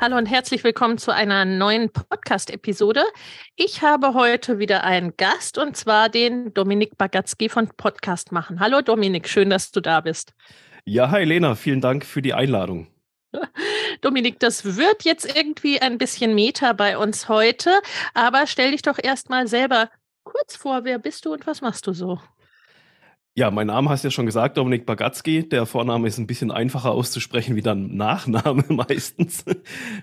Hallo und herzlich willkommen zu einer neuen Podcast-Episode. Ich habe heute wieder einen Gast und zwar den Dominik Bagatzki von Podcast machen. Hallo Dominik, schön, dass du da bist. Ja, hi Lena, vielen Dank für die Einladung. Dominik, das wird jetzt irgendwie ein bisschen Meta bei uns heute, aber stell dich doch erstmal selber kurz vor, wer bist du und was machst du so? Ja, mein Name hast du ja schon gesagt, Dominik Bagatzki. Der Vorname ist ein bisschen einfacher auszusprechen wie dann Nachname meistens.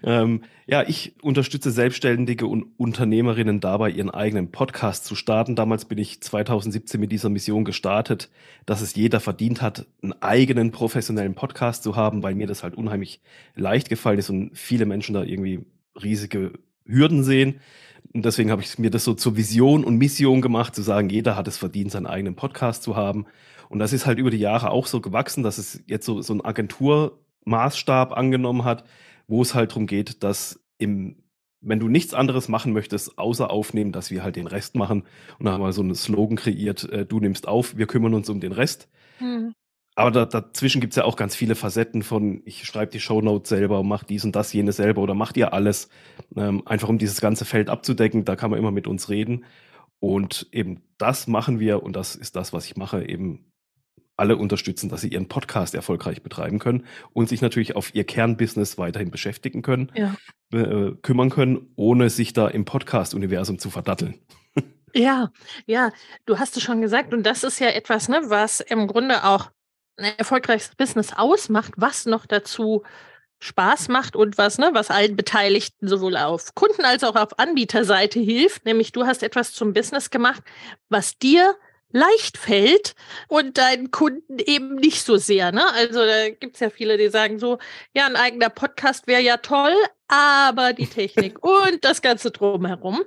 ähm, ja, ich unterstütze Selbstständige und Unternehmerinnen dabei, ihren eigenen Podcast zu starten. Damals bin ich 2017 mit dieser Mission gestartet, dass es jeder verdient hat, einen eigenen professionellen Podcast zu haben, weil mir das halt unheimlich leicht gefallen ist und viele Menschen da irgendwie riesige Hürden sehen. Und deswegen habe ich mir das so zur Vision und Mission gemacht, zu sagen, jeder hat es verdient, seinen eigenen Podcast zu haben. Und das ist halt über die Jahre auch so gewachsen, dass es jetzt so, so ein Agenturmaßstab angenommen hat, wo es halt darum geht, dass im, wenn du nichts anderes machen möchtest, außer aufnehmen, dass wir halt den Rest machen. Und da haben wir so einen Slogan kreiert, äh, du nimmst auf, wir kümmern uns um den Rest. Mhm. Aber da, dazwischen gibt's ja auch ganz viele Facetten von, ich schreibe die Shownotes selber und mach dies und das, jenes selber oder macht ihr alles, ähm, einfach um dieses ganze Feld abzudecken. Da kann man immer mit uns reden. Und eben das machen wir und das ist das, was ich mache, eben alle unterstützen, dass sie ihren Podcast erfolgreich betreiben können und sich natürlich auf ihr Kernbusiness weiterhin beschäftigen können, ja. äh, kümmern können, ohne sich da im Podcast-Universum zu verdatteln. Ja, ja, du hast es schon gesagt und das ist ja etwas, ne, was im Grunde auch ein erfolgreiches Business ausmacht, was noch dazu Spaß macht und was, ne, was allen Beteiligten sowohl auf Kunden- als auch auf Anbieterseite hilft. Nämlich du hast etwas zum Business gemacht, was dir leicht fällt und deinen Kunden eben nicht so sehr. Ne? Also da gibt es ja viele, die sagen so, ja, ein eigener Podcast wäre ja toll, aber die Technik und das Ganze drumherum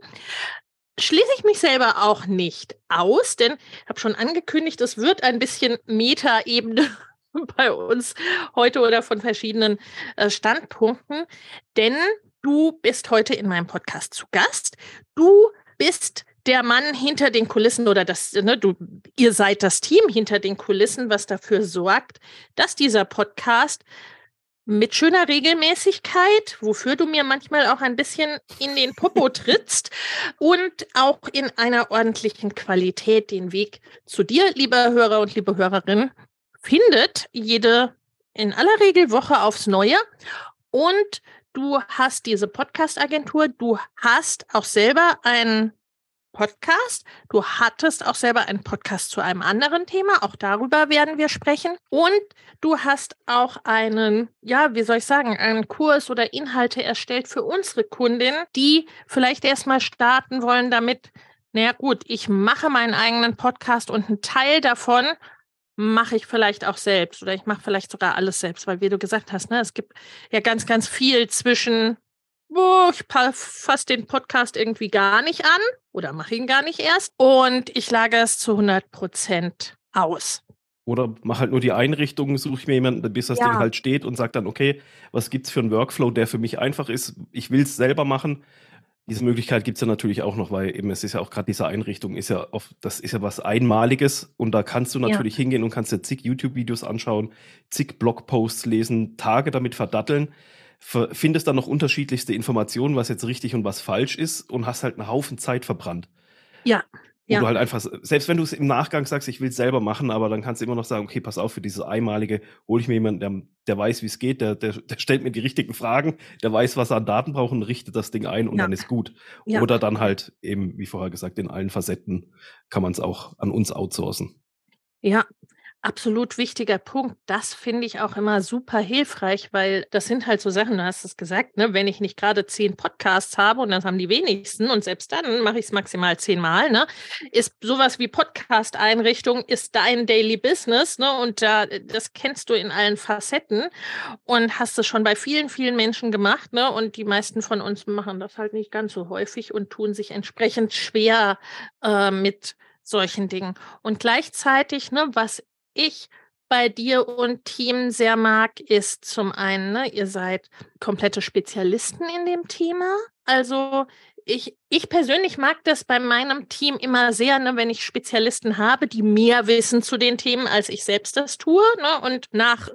schließe ich mich selber auch nicht aus, denn ich habe schon angekündigt, es wird ein bisschen Meta-Ebene bei uns heute oder von verschiedenen äh, Standpunkten, denn du bist heute in meinem Podcast zu Gast. Du bist der Mann hinter den Kulissen oder das, ne, du, ihr seid das Team hinter den Kulissen, was dafür sorgt, dass dieser Podcast mit schöner Regelmäßigkeit, wofür du mir manchmal auch ein bisschen in den Popo trittst und auch in einer ordentlichen Qualität den Weg zu dir, lieber Hörer und liebe Hörerin, findet jede in aller Regel Woche aufs Neue. Und du hast diese Podcast-Agentur, du hast auch selber einen Podcast. Du hattest auch selber einen Podcast zu einem anderen Thema. Auch darüber werden wir sprechen. Und du hast auch einen, ja, wie soll ich sagen, einen Kurs oder Inhalte erstellt für unsere Kundinnen, die vielleicht erstmal starten wollen damit, naja gut, ich mache meinen eigenen Podcast und einen Teil davon mache ich vielleicht auch selbst oder ich mache vielleicht sogar alles selbst, weil wie du gesagt hast, ne, es gibt ja ganz, ganz viel zwischen oh, ich fasse den Podcast irgendwie gar nicht an oder mache ihn gar nicht erst und ich lage es zu 100 Prozent aus. Oder mache halt nur die Einrichtung, suche ich mir jemanden, bis das ja. Ding halt steht und sage dann, okay, was gibt es für einen Workflow, der für mich einfach ist? Ich will es selber machen. Diese Möglichkeit gibt es ja natürlich auch noch, weil eben es ist ja auch gerade diese Einrichtung ist ja oft, das ist ja was Einmaliges und da kannst du natürlich ja. hingehen und kannst dir zig YouTube-Videos anschauen, zig Blogposts lesen, Tage damit verdatteln findest dann noch unterschiedlichste Informationen, was jetzt richtig und was falsch ist und hast halt einen Haufen Zeit verbrannt. Ja, Wo ja. du halt einfach, selbst wenn du es im Nachgang sagst, ich will es selber machen, aber dann kannst du immer noch sagen, okay, pass auf, für dieses einmalige hole ich mir jemanden, der, der weiß, wie es geht, der, der, der stellt mir die richtigen Fragen, der weiß, was er an Daten braucht und richtet das Ding ein und ja. dann ist gut. Ja. Oder dann halt eben, wie vorher gesagt, in allen Facetten kann man es auch an uns outsourcen. Ja, Absolut wichtiger Punkt. Das finde ich auch immer super hilfreich, weil das sind halt so Sachen, du hast es gesagt, ne? wenn ich nicht gerade zehn Podcasts habe und das haben die wenigsten und selbst dann mache ich es maximal zehnmal, ne? ist sowas wie Podcast-Einrichtung, ist dein Daily Business ne? und da, das kennst du in allen Facetten und hast es schon bei vielen, vielen Menschen gemacht ne? und die meisten von uns machen das halt nicht ganz so häufig und tun sich entsprechend schwer äh, mit solchen Dingen. Und gleichzeitig, ne, was ich bei dir und Team sehr mag, ist zum einen, ne, ihr seid komplette Spezialisten in dem Thema. Also ich, ich persönlich mag das bei meinem Team immer sehr, ne, wenn ich Spezialisten habe, die mehr wissen zu den Themen, als ich selbst das tue. Ne? Und nach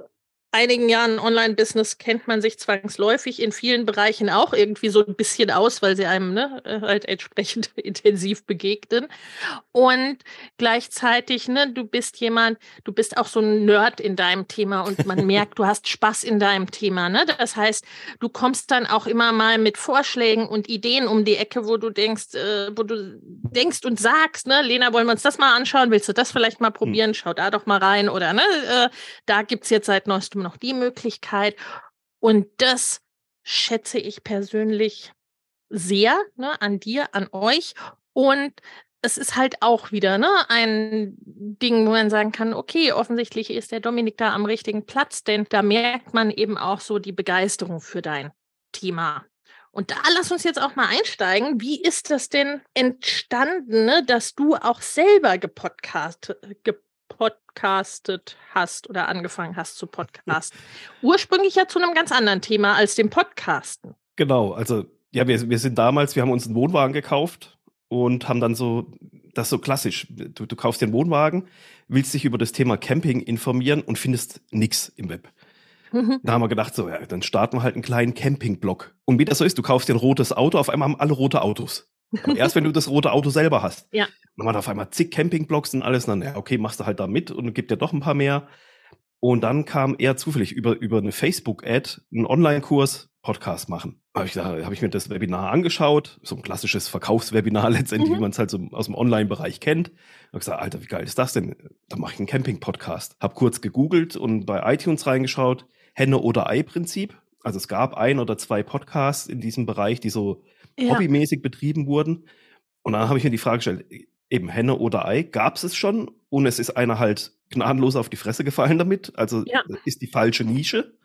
einigen Jahren Online-Business kennt man sich zwangsläufig in vielen Bereichen auch irgendwie so ein bisschen aus, weil sie einem ne, äh, halt entsprechend intensiv begegnen. Und gleichzeitig, ne, du bist jemand, du bist auch so ein Nerd in deinem Thema und man merkt, du hast Spaß in deinem Thema. Ne? Das heißt, du kommst dann auch immer mal mit Vorschlägen und Ideen um die Ecke, wo du denkst, äh, wo du denkst und sagst, ne, Lena, wollen wir uns das mal anschauen? Willst du das vielleicht mal hm. probieren? Schau da doch mal rein oder ne, äh, da gibt's jetzt seit neuestem noch die Möglichkeit. Und das schätze ich persönlich sehr ne, an dir, an euch. Und es ist halt auch wieder ne, ein Ding, wo man sagen kann, okay, offensichtlich ist der Dominik da am richtigen Platz, denn da merkt man eben auch so die Begeisterung für dein Thema. Und da lass uns jetzt auch mal einsteigen. Wie ist das denn entstanden, ne, dass du auch selber gepodcast, gepodcastet hast oder angefangen hast zu podcasten. Ursprünglich ja zu einem ganz anderen Thema als dem Podcasten. Genau, also ja, wir, wir sind damals, wir haben uns einen Wohnwagen gekauft und haben dann so, das ist so klassisch, du, du kaufst den Wohnwagen, willst dich über das Thema Camping informieren und findest nichts im Web. Mhm. Da haben wir gedacht, so, ja, dann starten wir halt einen kleinen Campingblock. Und wie das so ist, du kaufst dir ein rotes Auto, auf einmal haben alle rote Autos. Aber erst wenn du das rote Auto selber hast. Ja. dann haben wir auf einmal zig Campingblocks und alles. Und dann, ja, okay, machst du halt da mit und gibt dir doch ein paar mehr. Und dann kam eher zufällig über, über eine Facebook-Ad ein Online-Kurs Podcast machen. Habe ich, hab ich mir das Webinar angeschaut, so ein klassisches Verkaufswebinar letztendlich, mhm. wie man es halt so aus dem Online-Bereich kennt. Habe gesagt, Alter, wie geil ist das denn? Da mache ich einen Camping-Podcast. Habe kurz gegoogelt und bei iTunes reingeschaut. Henne oder Ei-Prinzip. Also es gab ein oder zwei Podcasts in diesem Bereich, die so ja. hobbymäßig betrieben wurden. Und dann habe ich mir die Frage gestellt, eben Henne oder Ei, gab es es schon und es ist einer halt gnadenlos auf die Fresse gefallen damit, also ja. ist die falsche Nische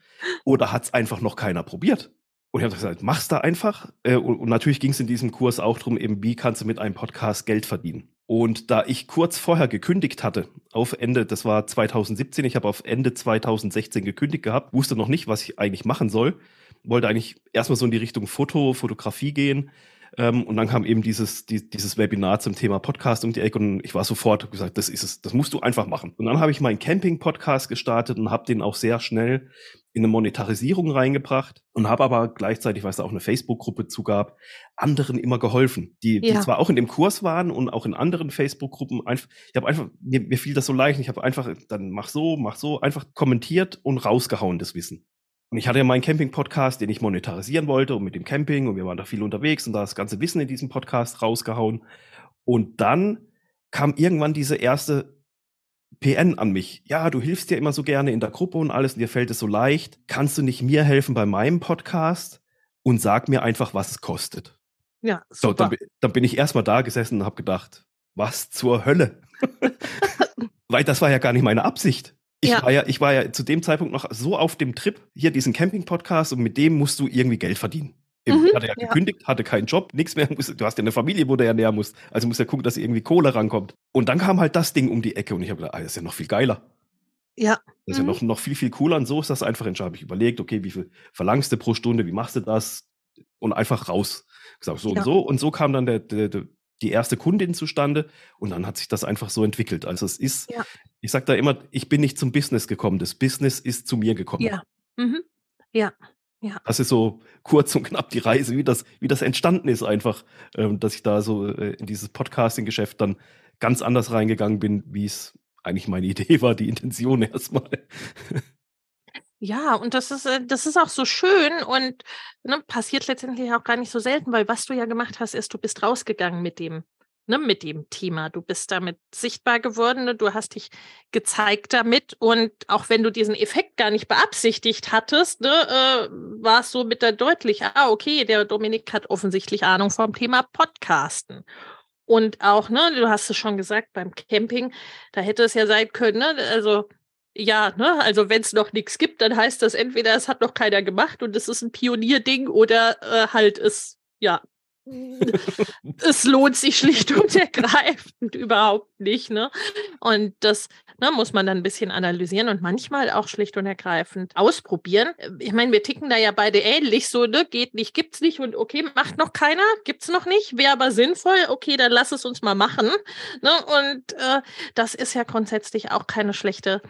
oder hat es einfach noch keiner probiert? Und ich habe gesagt, mach's da einfach. Äh, und, natürlich ging es in diesem Kurs auch darum, eben, wie kannst du mit einem Podcast Geld verdienen. Und da ich kurz vorher gekündigt hatte, auf Ende, das war 2017, ich habe auf Ende 2016 gekündigt gehabt, wusste noch nicht, was ich eigentlich machen soll, wollte eigentlich erstmal so in die Richtung Foto, Fotografie gehen. Ähm, und dann kam eben dieses, die, dieses Webinar zum Thema Podcast um die Ecke und ich war sofort gesagt, das ist es, das musst du einfach machen. Und dann habe ich meinen Camping-Podcast gestartet und habe den auch sehr schnell in eine Monetarisierung reingebracht und habe aber gleichzeitig, weil es da auch eine Facebook-Gruppe zugab, anderen immer geholfen, die, ja. die zwar auch in dem Kurs waren und auch in anderen Facebook-Gruppen. Einfach, ich habe einfach, mir, mir fiel das so leicht, ich habe einfach, dann mach so, mach so, einfach kommentiert und rausgehauen das Wissen. Und ich hatte ja meinen Camping-Podcast, den ich monetarisieren wollte und mit dem Camping und wir waren da viel unterwegs und da das ganze Wissen in diesem Podcast rausgehauen. Und dann kam irgendwann diese erste PN an mich. Ja, du hilfst dir immer so gerne in der Gruppe und alles und dir fällt es so leicht. Kannst du nicht mir helfen bei meinem Podcast und sag mir einfach, was es kostet? Ja, super. So, dann, dann bin ich erstmal da gesessen und habe gedacht, was zur Hölle? Weil das war ja gar nicht meine Absicht. Ich, ja. war ja, ich war ja zu dem Zeitpunkt noch so auf dem Trip, hier diesen Camping-Podcast und mit dem musst du irgendwie Geld verdienen. Mhm, hatte ja, ja gekündigt, hatte keinen Job, nichts mehr. Du hast ja eine Familie, wo du ernähren musst. Also musst ja gucken, dass irgendwie Kohle rankommt. Und dann kam halt das Ding um die Ecke und ich habe gedacht, ah, das ist ja noch viel geiler. Ja. Das ist mhm. ja noch, noch viel, viel cooler. Und so ist das einfach entscheidend. Habe ich überlegt, okay, wie viel verlangst du pro Stunde, wie machst du das? Und einfach raus. Gesagt, so ja. und so. Und so kam dann der, der, der, die erste Kundin zustande und dann hat sich das einfach so entwickelt. Also es ist, ja. Ich sage da immer, ich bin nicht zum Business gekommen, das Business ist zu mir gekommen. Ja. Mhm. Ja. Ja. Das ist so kurz und knapp die Reise, wie das, wie das entstanden ist, einfach, ähm, dass ich da so äh, in dieses Podcasting-Geschäft dann ganz anders reingegangen bin, wie es eigentlich meine Idee war, die Intention erstmal. Ja, und das ist, äh, das ist auch so schön und ne, passiert letztendlich auch gar nicht so selten, weil was du ja gemacht hast, ist, du bist rausgegangen mit dem, ne, mit dem Thema. Du bist damit sichtbar geworden, ne, du hast dich gezeigt damit und auch wenn du diesen Effekt gar nicht beabsichtigt hattest, ne, äh, war es so mit der deutlich, ah, okay, der Dominik hat offensichtlich Ahnung vom Thema Podcasten. Und auch, ne, du hast es schon gesagt, beim Camping, da hätte es ja sein können, ne, also ja, ne, also wenn es noch nichts gibt, dann heißt das entweder, es hat noch keiner gemacht und es ist ein Pionierding oder äh, halt es, ja, es lohnt sich schlicht und ergreifend überhaupt nicht, ne? Und das ne, muss man dann ein bisschen analysieren und manchmal auch schlicht und ergreifend ausprobieren. Ich meine, wir ticken da ja beide ähnlich, so, ne, geht nicht, gibt's nicht und okay, macht noch keiner, gibt's noch nicht, wäre aber sinnvoll, okay, dann lass es uns mal machen, ne? Und äh, das ist ja grundsätzlich auch keine schlechte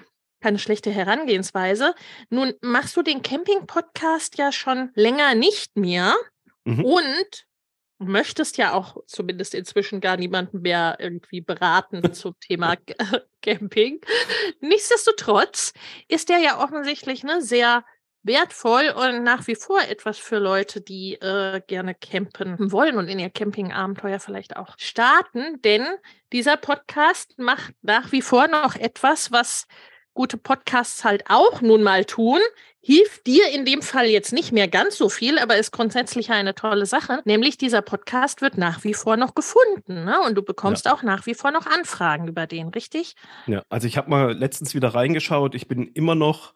keine schlechte Herangehensweise. Nun machst du den Camping-Podcast ja schon länger nicht mehr mhm. und möchtest ja auch zumindest inzwischen gar niemanden mehr irgendwie beraten zum Thema Camping. Nichtsdestotrotz ist der ja offensichtlich ne, sehr wertvoll und nach wie vor etwas für Leute, die äh, gerne campen wollen und in ihr Campingabenteuer vielleicht auch starten, denn dieser Podcast macht nach wie vor noch etwas, was gute Podcasts halt auch nun mal tun, hilft dir in dem Fall jetzt nicht mehr ganz so viel, aber ist grundsätzlich eine tolle Sache. Nämlich dieser Podcast wird nach wie vor noch gefunden ne? und du bekommst ja. auch nach wie vor noch Anfragen über den, richtig? Ja, also ich habe mal letztens wieder reingeschaut. Ich bin immer noch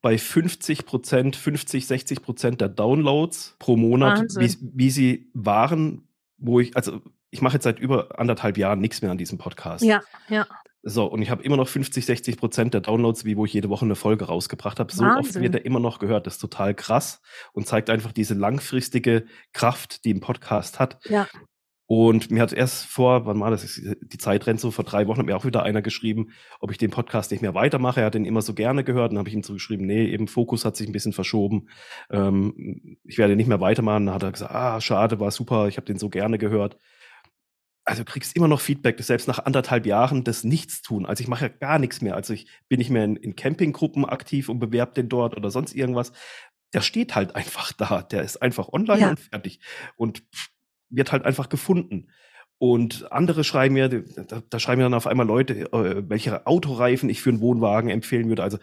bei 50 Prozent, 50, 60 Prozent der Downloads pro Monat, wie, wie sie waren, wo ich, also ich mache jetzt seit über anderthalb Jahren nichts mehr an diesem Podcast. Ja, ja. So, und ich habe immer noch 50, 60 Prozent der Downloads, wie wo ich jede Woche eine Folge rausgebracht habe. So Wahnsinn. oft wird er immer noch gehört. Das ist total krass und zeigt einfach diese langfristige Kraft, die ein Podcast hat. Ja. Und mir hat erst vor, wann war das? Die Zeit rennt so, vor drei Wochen hat mir auch wieder einer geschrieben, ob ich den Podcast nicht mehr weitermache. Er hat den immer so gerne gehört. Dann habe ich ihm zugeschrieben, nee, eben Fokus hat sich ein bisschen verschoben. Ähm, ich werde nicht mehr weitermachen. Dann hat er gesagt, ah, schade, war super, ich habe den so gerne gehört also du kriegst immer noch Feedback, selbst nach anderthalb Jahren des Nichtstun. Also ich mache ja gar nichts mehr. Also ich bin nicht mehr in, in Campinggruppen aktiv und bewerbe den dort oder sonst irgendwas. Der steht halt einfach da. Der ist einfach online ja. und fertig. Und wird halt einfach gefunden. Und andere schreiben mir, da, da schreiben mir dann auf einmal Leute, äh, welche Autoreifen ich für einen Wohnwagen empfehlen würde. Also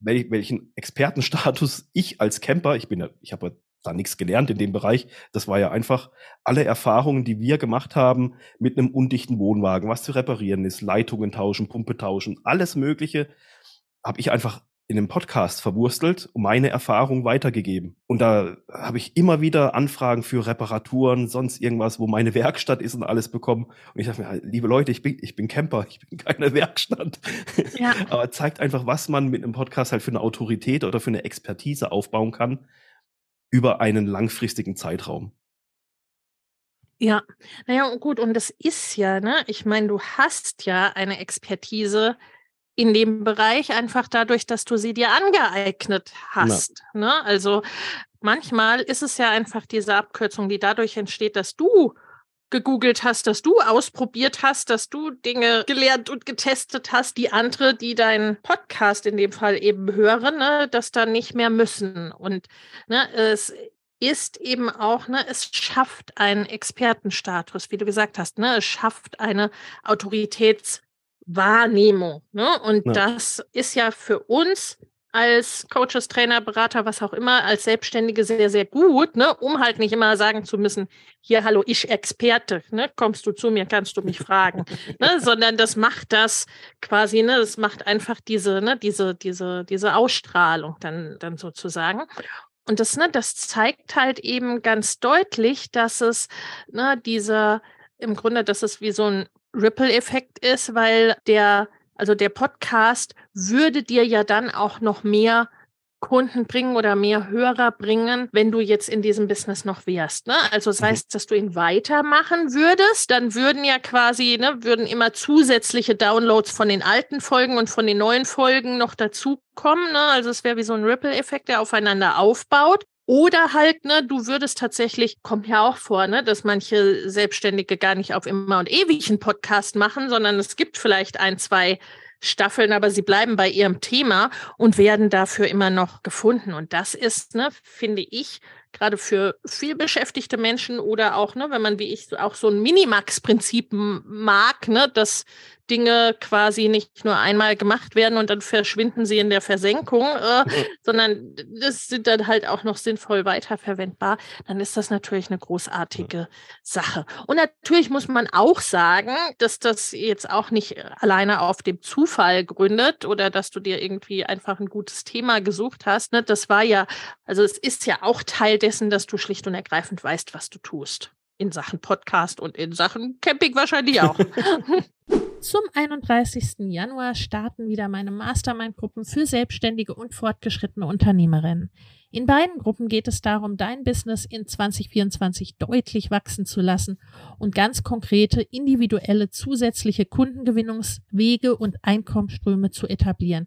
welchen Expertenstatus ich als Camper, ich bin ja, ich habe da nichts gelernt in dem Bereich. Das war ja einfach alle Erfahrungen, die wir gemacht haben mit einem undichten Wohnwagen, was zu reparieren ist, Leitungen tauschen, Pumpe tauschen, alles Mögliche, habe ich einfach in einem Podcast verwurstelt und meine Erfahrung weitergegeben. Und da habe ich immer wieder Anfragen für Reparaturen, sonst irgendwas, wo meine Werkstatt ist und alles bekommen. Und ich dachte mir, liebe Leute, ich bin, ich bin Camper, ich bin keine Werkstatt. Ja. Aber zeigt einfach, was man mit einem Podcast halt für eine Autorität oder für eine Expertise aufbauen kann, über einen langfristigen Zeitraum. Ja, naja, gut, und das ist ja, ne, ich meine, du hast ja eine Expertise in dem Bereich, einfach dadurch, dass du sie dir angeeignet hast. Ja. Ne? Also manchmal ist es ja einfach diese Abkürzung, die dadurch entsteht, dass du gegoogelt hast, dass du ausprobiert hast, dass du Dinge gelernt und getestet hast, die andere, die deinen Podcast in dem Fall eben hören, ne, das dann nicht mehr müssen. Und ne, es ist eben auch, ne, es schafft einen Expertenstatus, wie du gesagt hast, ne, es schafft eine Autoritätswahrnehmung. Ne? Und ja. das ist ja für uns als Coaches, Trainer, Berater, was auch immer, als Selbstständige sehr, sehr gut, ne, um halt nicht immer sagen zu müssen, hier, hallo, ich Experte, ne, kommst du zu mir, kannst du mich fragen, ne, sondern das macht das quasi, ne, das macht einfach diese, ne, diese, diese, diese Ausstrahlung dann, dann sozusagen. Und das, ne, das zeigt halt eben ganz deutlich, dass es, ne, dieser, im Grunde, dass es wie so ein Ripple-Effekt ist, weil der also der Podcast würde dir ja dann auch noch mehr Kunden bringen oder mehr Hörer bringen, wenn du jetzt in diesem Business noch wärst. Ne? Also das mhm. heißt, dass du ihn weitermachen würdest, dann würden ja quasi, ne, würden immer zusätzliche Downloads von den alten Folgen und von den neuen Folgen noch dazukommen. Ne? Also es wäre wie so ein Ripple-Effekt, der aufeinander aufbaut. Oder halt, ne, du würdest tatsächlich, kommt ja auch vor, ne, dass manche Selbstständige gar nicht auf immer und ewig einen Podcast machen, sondern es gibt vielleicht ein, zwei Staffeln, aber sie bleiben bei ihrem Thema und werden dafür immer noch gefunden. Und das ist, ne, finde ich, gerade für viel beschäftigte Menschen oder auch, ne, wenn man wie ich auch so ein Minimax-Prinzip mag, ne, dass Dinge quasi nicht nur einmal gemacht werden und dann verschwinden sie in der Versenkung, äh, mhm. sondern das sind dann halt auch noch sinnvoll weiterverwendbar, dann ist das natürlich eine großartige Sache. Und natürlich muss man auch sagen, dass das jetzt auch nicht alleine auf dem Zufall gründet oder dass du dir irgendwie einfach ein gutes Thema gesucht hast. Ne? Das war ja, also es ist ja auch Teil dessen, dass du schlicht und ergreifend weißt, was du tust. In Sachen Podcast und in Sachen Camping wahrscheinlich auch. Zum 31. Januar starten wieder meine Mastermind-Gruppen für selbstständige und fortgeschrittene Unternehmerinnen. In beiden Gruppen geht es darum, dein Business in 2024 deutlich wachsen zu lassen und ganz konkrete individuelle zusätzliche Kundengewinnungswege und Einkommensströme zu etablieren,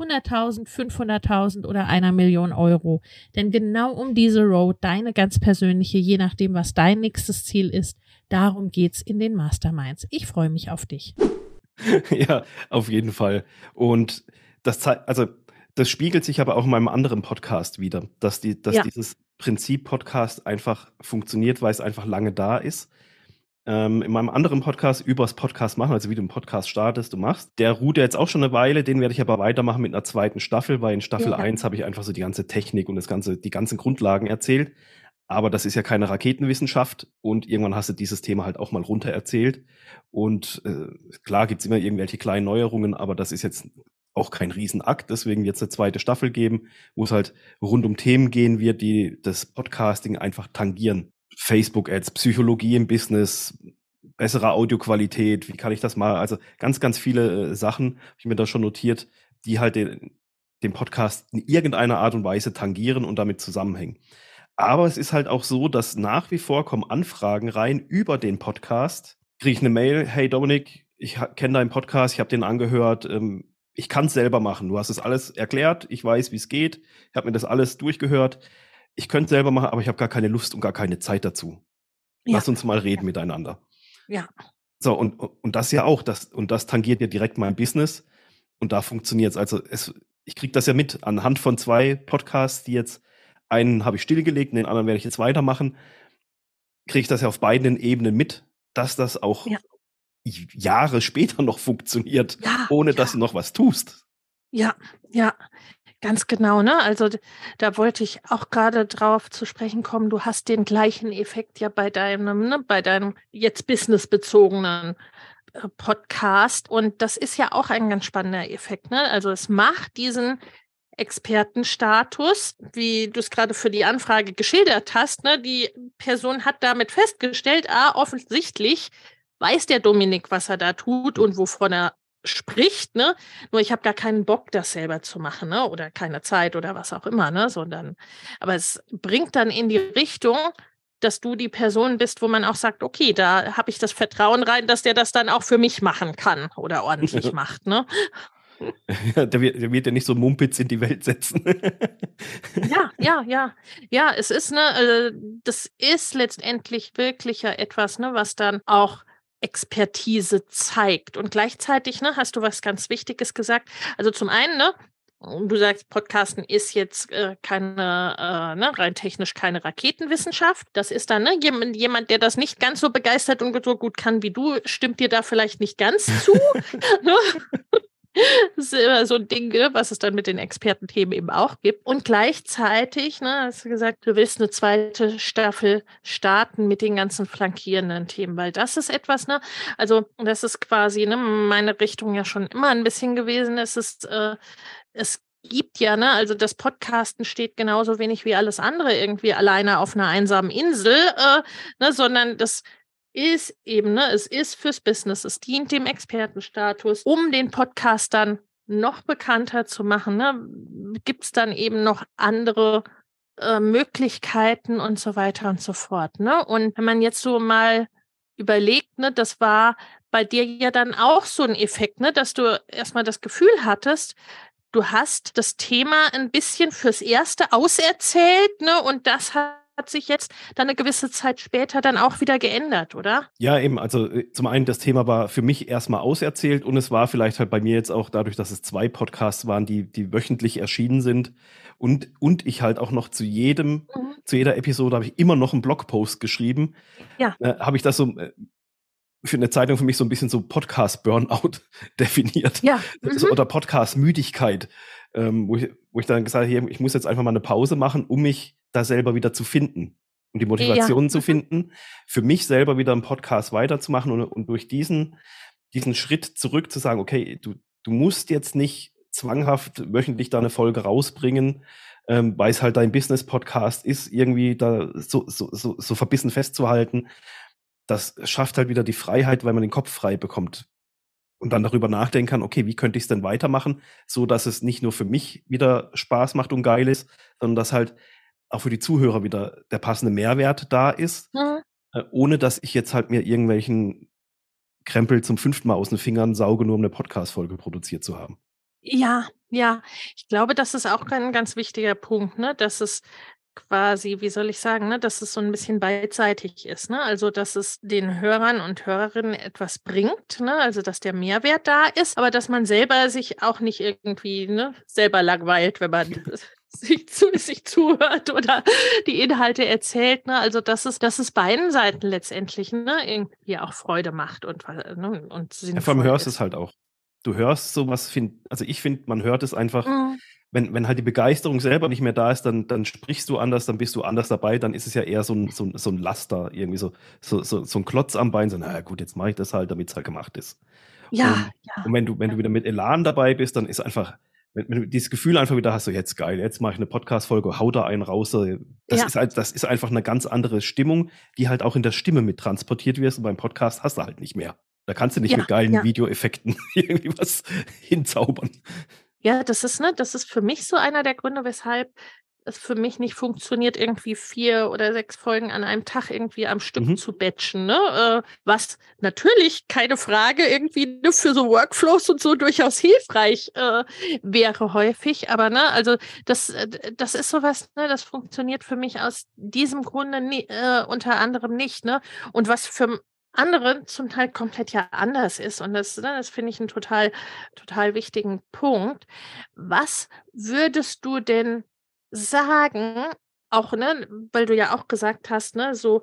100.000, 500.000 oder einer Million Euro. Denn genau um diese Road, deine ganz persönliche, je nachdem, was dein nächstes Ziel ist, darum geht's in den Masterminds. Ich freue mich auf dich. ja, auf jeden Fall. Und das zeigt, also das spiegelt sich aber auch in meinem anderen Podcast wieder, dass, die, dass ja. dieses Prinzip Podcast einfach funktioniert, weil es einfach lange da ist. Ähm, in meinem anderen Podcast übers Podcast machen, also wie du einen Podcast startest, du machst, der ruht ja jetzt auch schon eine Weile, den werde ich aber weitermachen mit einer zweiten Staffel, weil in Staffel ja. 1 habe ich einfach so die ganze Technik und das ganze, die ganzen Grundlagen erzählt. Aber das ist ja keine Raketenwissenschaft und irgendwann hast du dieses Thema halt auch mal runter erzählt. Und äh, klar gibt's immer irgendwelche kleinen Neuerungen, aber das ist jetzt auch kein Riesenakt. Deswegen wird es eine zweite Staffel geben, wo es halt rund um Themen gehen wird, die das Podcasting einfach tangieren. Facebook-Ads, Psychologie im Business, bessere Audioqualität, wie kann ich das mal? Also ganz, ganz viele äh, Sachen, habe ich mir da schon notiert, die halt den, den Podcast in irgendeiner Art und Weise tangieren und damit zusammenhängen. Aber es ist halt auch so, dass nach wie vor kommen Anfragen rein über den Podcast. Kriege ich eine Mail, hey Dominik, ich kenne deinen Podcast, ich habe den angehört, ähm, ich kann es selber machen. Du hast es alles erklärt, ich weiß, wie es geht, ich habe mir das alles durchgehört. Ich könnte es selber machen, aber ich habe gar keine Lust und gar keine Zeit dazu. Ja. Lass uns mal reden miteinander. Ja. So, und, und das ja auch, das, und das tangiert ja direkt mein Business. Und da funktioniert es. Also es, ich kriege das ja mit anhand von zwei Podcasts, die jetzt einen habe ich stillgelegt, den anderen werde ich jetzt weitermachen. Kriege ich das ja auf beiden Ebenen mit, dass das auch ja. Jahre später noch funktioniert, ja, ohne ja. dass du noch was tust. Ja, ja, ganz genau. Ne? Also da wollte ich auch gerade drauf zu sprechen kommen. Du hast den gleichen Effekt ja bei deinem, ne, bei deinem jetzt businessbezogenen äh, Podcast. Und das ist ja auch ein ganz spannender Effekt. Ne? Also es macht diesen Expertenstatus, wie du es gerade für die Anfrage geschildert hast. Ne? Die Person hat damit festgestellt, ah, offensichtlich weiß der Dominik, was er da tut und wovon er spricht, ne? Nur ich habe gar keinen Bock, das selber zu machen, ne? Oder keine Zeit oder was auch immer, ne? Sondern, aber es bringt dann in die Richtung, dass du die Person bist, wo man auch sagt, okay, da habe ich das Vertrauen rein, dass der das dann auch für mich machen kann oder ordentlich macht, ne? der, wird, der wird ja nicht so Mumpitz in die Welt setzen. ja, ja, ja. Ja, es ist, ne, äh, das ist letztendlich wirklich ja etwas, ne, was dann auch Expertise zeigt. Und gleichzeitig, ne, hast du was ganz Wichtiges gesagt. Also zum einen, ne, du sagst, Podcasten ist jetzt äh, keine, äh, ne, rein technisch keine Raketenwissenschaft. Das ist dann ne, jemand, jemand, der das nicht ganz so begeistert und so gut kann wie du, stimmt dir da vielleicht nicht ganz zu. Ne? Das ist immer so ein Ding, ne, was es dann mit den Expertenthemen eben auch gibt. Und gleichzeitig, ne, hast du gesagt, du willst eine zweite Staffel starten mit den ganzen flankierenden Themen, weil das ist etwas, ne, also das ist quasi ne, meine Richtung ja schon immer ein bisschen gewesen. Es ist, äh, es gibt ja, ne, also das Podcasten steht genauso wenig wie alles andere irgendwie alleine auf einer einsamen Insel, äh, ne, sondern das ist eben, ne, es ist fürs Business, es dient dem Expertenstatus, um den Podcast dann noch bekannter zu machen. Ne, Gibt es dann eben noch andere äh, Möglichkeiten und so weiter und so fort. Ne? Und wenn man jetzt so mal überlegt, ne, das war bei dir ja dann auch so ein Effekt, ne, dass du erstmal das Gefühl hattest, du hast das Thema ein bisschen fürs Erste auserzählt, ne, und das hat sich jetzt dann eine gewisse Zeit später dann auch wieder geändert, oder? Ja, eben. Also äh, zum einen, das Thema war für mich erstmal auserzählt und es war vielleicht halt bei mir jetzt auch dadurch, dass es zwei Podcasts waren, die, die wöchentlich erschienen sind und, und ich halt auch noch zu jedem, mhm. zu jeder Episode habe ich immer noch einen Blogpost geschrieben. Ja. Äh, habe ich das so äh, für eine Zeitung für mich so ein bisschen so Podcast-Burnout definiert. Ja. Mhm. Oder Podcast-Müdigkeit, ähm, wo, ich, wo ich dann gesagt habe, ich muss jetzt einfach mal eine Pause machen, um mich da selber wieder zu finden und die Motivation ja. zu mhm. finden, für mich selber wieder einen Podcast weiterzumachen und, und durch diesen, diesen Schritt zurück zu sagen, okay, du, du musst jetzt nicht zwanghaft wöchentlich da eine Folge rausbringen, ähm, weil es halt dein Business-Podcast ist, irgendwie da so, so, so, so verbissen festzuhalten. Das schafft halt wieder die Freiheit, weil man den Kopf frei bekommt und dann darüber nachdenken kann, okay, wie könnte ich es denn weitermachen, so dass es nicht nur für mich wieder Spaß macht und geil ist, sondern dass halt auch für die Zuhörer wieder der passende Mehrwert da ist, mhm. äh, ohne dass ich jetzt halt mir irgendwelchen Krempel zum fünften Mal aus den Fingern sauge, nur um eine Podcast-Folge produziert zu haben. Ja, ja. Ich glaube, das ist auch ein ganz wichtiger Punkt, ne? dass es quasi, wie soll ich sagen, ne, dass es so ein bisschen beidseitig ist. Ne? Also, dass es den Hörern und Hörerinnen etwas bringt, ne? also dass der Mehrwert da ist, aber dass man selber sich auch nicht irgendwie ne, selber langweilt, wenn man sich, zu, sich zuhört oder die Inhalte erzählt. Ne? Also dass es, dass es beiden Seiten letztendlich ne, irgendwie auch Freude macht und, ne, und sinnvoll ja, vor allem hörst es halt auch. Du hörst sowas, find, also ich finde, man hört es einfach, mhm. wenn, wenn halt die Begeisterung selber nicht mehr da ist, dann, dann sprichst du anders, dann bist du anders dabei, dann ist es ja eher so ein, so, so ein Laster, irgendwie so, so, so, so ein Klotz am Bein, so, naja gut, jetzt mache ich das halt, damit es halt gemacht ist. Ja, und, ja. Und wenn du, wenn du wieder mit Elan dabei bist, dann ist einfach, wenn, wenn du dieses Gefühl einfach wieder hast, so jetzt geil, jetzt mache ich eine Podcast-Folge, hau da einen raus. Das, ja. ist halt, das ist einfach eine ganz andere Stimmung, die halt auch in der Stimme mit transportiert wird. Und beim Podcast hast du halt nicht mehr. Da kannst du nicht ja, mit geilen ja. Videoeffekten irgendwie was hinzaubern. Ja, das ist, ne, das ist für mich so einer der Gründe, weshalb es für mich nicht funktioniert, irgendwie vier oder sechs Folgen an einem Tag irgendwie am Stück mhm. zu batchen. Ne? Äh, was natürlich, keine Frage, irgendwie für so Workflows und so durchaus hilfreich äh, wäre häufig. Aber ne, also das, äh, das ist sowas, ne, das funktioniert für mich aus diesem Grunde nie, äh, unter anderem nicht. Ne? Und was für andere zum Teil komplett ja anders ist. Und das, ne, das finde ich einen total, total wichtigen Punkt. Was würdest du denn sagen, auch, ne, weil du ja auch gesagt hast, ne, so,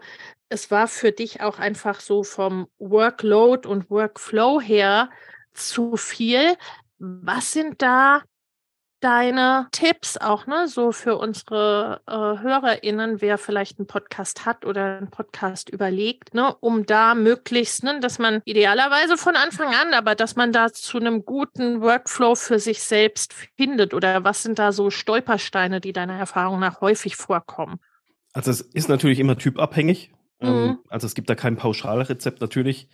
es war für dich auch einfach so vom Workload und Workflow her zu viel. Was sind da deine Tipps auch, ne, so für unsere äh, HörerInnen, wer vielleicht einen Podcast hat oder einen Podcast überlegt, ne, um da möglichst, ne, dass man idealerweise von Anfang an, aber dass man da zu einem guten Workflow für sich selbst findet oder was sind da so Stolpersteine, die deiner Erfahrung nach häufig vorkommen? Also es ist natürlich immer typabhängig. Ähm, mhm. Also es gibt da kein Pauschalrezept natürlich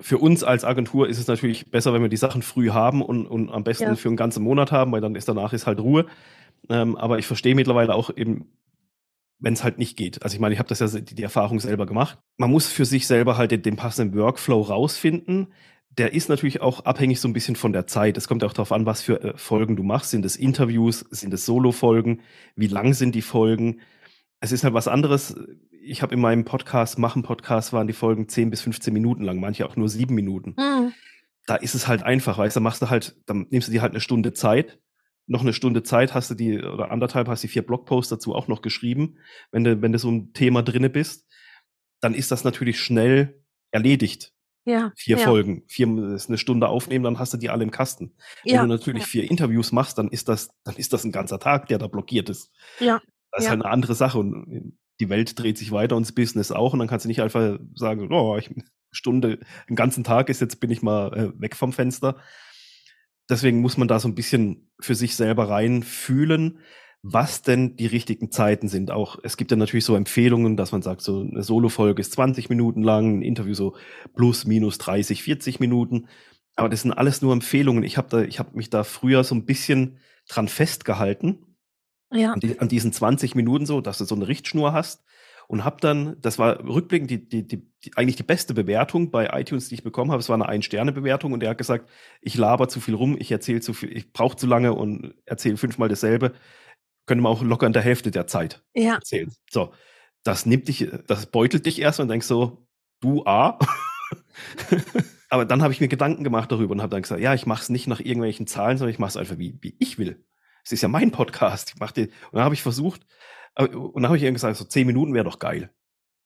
für uns als Agentur ist es natürlich besser, wenn wir die Sachen früh haben und, und am besten ja. für einen ganzen Monat haben, weil dann ist danach ist halt Ruhe. Ähm, aber ich verstehe mittlerweile auch eben, wenn es halt nicht geht. Also ich meine, ich habe das ja die, die, Erfahrung selber gemacht. Man muss für sich selber halt den, den, passenden Workflow rausfinden. Der ist natürlich auch abhängig so ein bisschen von der Zeit. Es kommt auch darauf an, was für äh, Folgen du machst. Sind es Interviews? Sind es Solo-Folgen? Wie lang sind die Folgen? Es ist halt was anderes ich habe in meinem Podcast, Machen Podcast, waren die Folgen 10 bis 15 Minuten lang, manche auch nur sieben Minuten. Mhm. Da ist es halt einfach, weißt du, machst du halt, dann nimmst du dir halt eine Stunde Zeit. Noch eine Stunde Zeit hast du die, oder anderthalb hast du vier Blogposts dazu auch noch geschrieben, wenn du, wenn du so ein Thema drinne bist, dann ist das natürlich schnell erledigt. Ja. Vier ja. Folgen, vier ist eine Stunde aufnehmen, dann hast du die alle im Kasten. Ja. Wenn du natürlich vier Interviews machst, dann ist das, dann ist das ein ganzer Tag, der da blockiert ist. Ja. Das ist halt eine andere Sache. Und die Welt dreht sich weiter und das Business auch. Und dann kannst du nicht einfach sagen, oh, ich, Stunde, einen ganzen Tag ist, jetzt bin ich mal äh, weg vom Fenster. deswegen muss man da so ein bisschen für sich selber reinfühlen, was denn die richtigen Zeiten sind. Auch es gibt ja natürlich so Empfehlungen, dass man sagt, so eine Solo-Folge ist 20 Minuten lang, ein Interview so plus minus 30, 40 Minuten. Aber das sind alles nur Empfehlungen. Ich habe habe mich da früher so ein bisschen dran festgehalten. Ja. An, die, an diesen 20 Minuten so, dass du so eine Richtschnur hast und habe dann, das war rückblickend die, die, die, eigentlich die beste Bewertung bei iTunes, die ich bekommen habe. Es war eine Ein-Sterne-Bewertung und er hat gesagt, ich laber zu viel rum, ich erzähle zu viel, ich brauche zu lange und erzähle fünfmal dasselbe. Könnte man auch locker in der Hälfte der Zeit Ja. erzählen. So, das nimmt dich, das beutelt dich erst und denkst so, du A. Aber dann habe ich mir Gedanken gemacht darüber und habe dann gesagt, ja, ich mache es nicht nach irgendwelchen Zahlen, sondern ich mache es einfach wie, wie ich will. Es ist ja mein Podcast. Ich mach den, und dann habe ich versucht, äh, und dann habe ich ihr gesagt, so zehn Minuten wäre doch geil.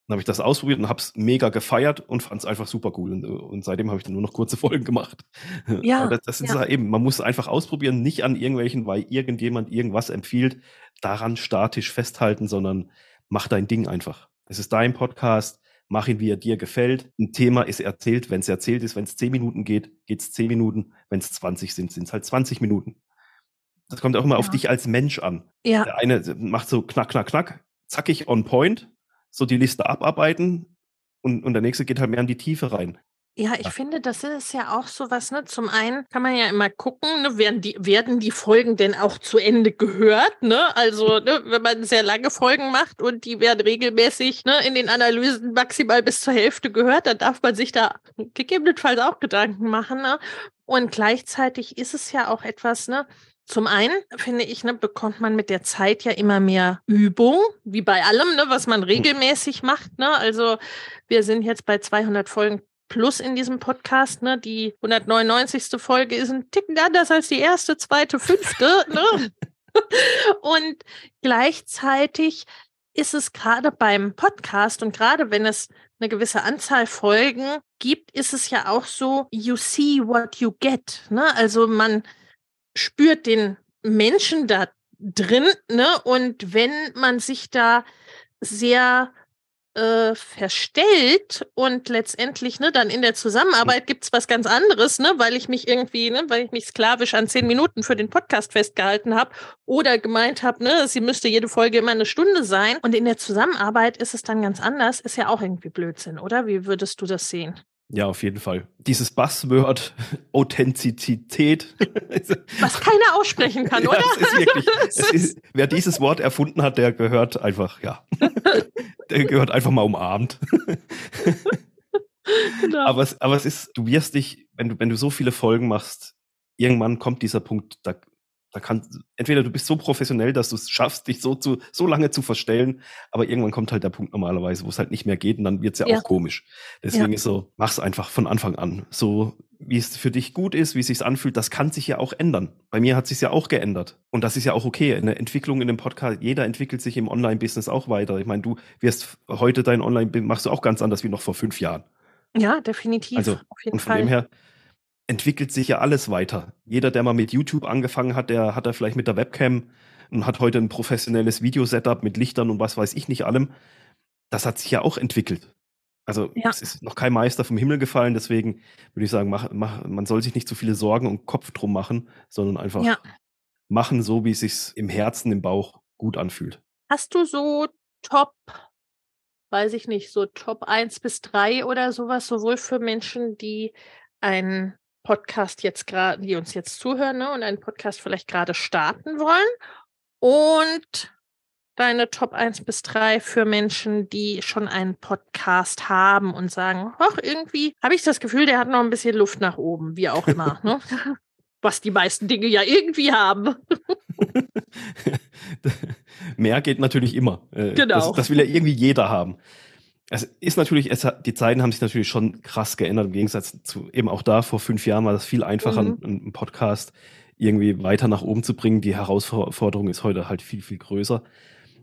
Dann habe ich das ausprobiert und habe es mega gefeiert und fand es einfach super cool. Und, und seitdem habe ich dann nur noch kurze Folgen gemacht. Ja, Aber das, das ist ja. ja eben, man muss einfach ausprobieren, nicht an irgendwelchen, weil irgendjemand irgendwas empfiehlt, daran statisch festhalten, sondern mach dein Ding einfach. Es ist dein Podcast, mach ihn, wie er dir gefällt. Ein Thema ist erzählt, wenn es erzählt ist, wenn es zehn Minuten geht, geht es zehn Minuten, wenn es 20 sind, sind es halt 20 Minuten. Das kommt auch immer auf Ja. dich als Mensch an. Ja, Der eine macht so knack, knack, knack, zackig on point, so die Liste abarbeiten und, und der nächste geht halt mehr in die Tiefe rein. Ja, ich finde, das ist ja auch so was, ne? Zum einen kann man ja immer gucken, ne, werden die, werden die Folgen denn auch zu Ende gehört, ne? Also, ne, wenn man sehr lange Folgen macht und die werden regelmäßig, ne, in den Analysen maximal bis zur Hälfte gehört, dann darf man sich da gegebenenfalls auch Gedanken machen, ne? Und gleichzeitig ist es ja auch etwas, ne? Zum einen, finde ich, ne, bekommt man mit der Zeit ja immer mehr Übung, wie bei allem, ne, was man regelmäßig macht. Ne? Also wir sind jetzt bei 200 Folgen plus in diesem Podcast. Ne? Die 199. Folge ist ein Ticken anders als die erste, zweite, fünfte. ne? Und gleichzeitig ist es gerade beim Podcast und gerade wenn es eine gewisse Anzahl Folgen gibt, ist es ja auch so, you see what you get. Ne? Also man spürt den Menschen da drin, ne? Und wenn man sich da sehr äh, verstellt und letztendlich, ne, dann in der Zusammenarbeit gibt's was ganz anderes, ne, weil ich mich irgendwie, ne, weil ich mich sklavisch an zehn Minuten für den Podcast festgehalten habe oder gemeint habe, ne, sie müsste jede Folge immer eine Stunde sein. Und in der Zusammenarbeit ist es dann ganz anders, ist ja auch irgendwie Blödsinn, oder? Wie würdest du das sehen? Ja, auf jeden Fall. Dieses Buzzword Authentizität. Was keiner aussprechen kann, oder? Ja, es ist wirklich, es ist, wer dieses Wort erfunden hat, der gehört einfach, ja, der gehört einfach mal umarmt. genau. Aber es, aber es ist, du wirst dich, wenn du, wenn du so viele Folgen machst, irgendwann kommt dieser Punkt, da, da kann, entweder du bist so professionell, dass du es schaffst, dich so zu, so lange zu verstellen, aber irgendwann kommt halt der Punkt normalerweise, wo es halt nicht mehr geht und dann wird's ja, Ja. auch komisch. Deswegen Ja. ist so, mach's einfach von Anfang an. So, wie es für dich gut ist, wie es sich anfühlt, das kann sich ja auch ändern. Bei mir hat sich ja auch geändert. Und das ist ja auch okay. Eine Entwicklung in dem Podcast, jeder entwickelt sich im Online-Business auch weiter. Ich meine, du wirst heute dein Online, machst du auch ganz anders wie noch vor fünf Jahren. ja, definitiv. Also, auf jeden Und von Fall. dem her entwickelt sich ja alles weiter. Jeder, der mal mit YouTube angefangen hat, der hat er vielleicht mit der Webcam und hat heute ein professionelles Videosetup mit Lichtern und was weiß ich nicht allem. Das hat sich ja auch entwickelt. Also Ja. es ist noch kein Meister vom Himmel gefallen, deswegen würde ich sagen, mach, mach, man soll sich nicht zu viele Sorgen und Kopf drum machen, sondern einfach Ja. machen, so wie es sich im Herzen, im Bauch gut anfühlt. Hast du so Top, weiß ich nicht, so Top 1 bis 3 oder sowas, sowohl für Menschen, die einen Podcast jetzt gerade, die uns jetzt zuhören ne, und einen Podcast vielleicht gerade starten wollen und deine Top 1 bis 3 für Menschen, die schon einen Podcast haben und sagen, ach, irgendwie habe ich das Gefühl, der hat noch ein bisschen Luft nach oben, wie auch immer. ne? Was die meisten Dinge ja irgendwie haben. Mehr geht natürlich immer. Äh, Genau. Das, das will ja irgendwie jeder haben. Es ist natürlich, es hat, die Zeiten haben sich natürlich schon krass geändert im Gegensatz zu eben auch da vor fünf Jahren war das viel einfacher, Mhm. einen, Podcast irgendwie weiter nach oben zu bringen. Die Herausforderung ist heute halt viel, viel größer.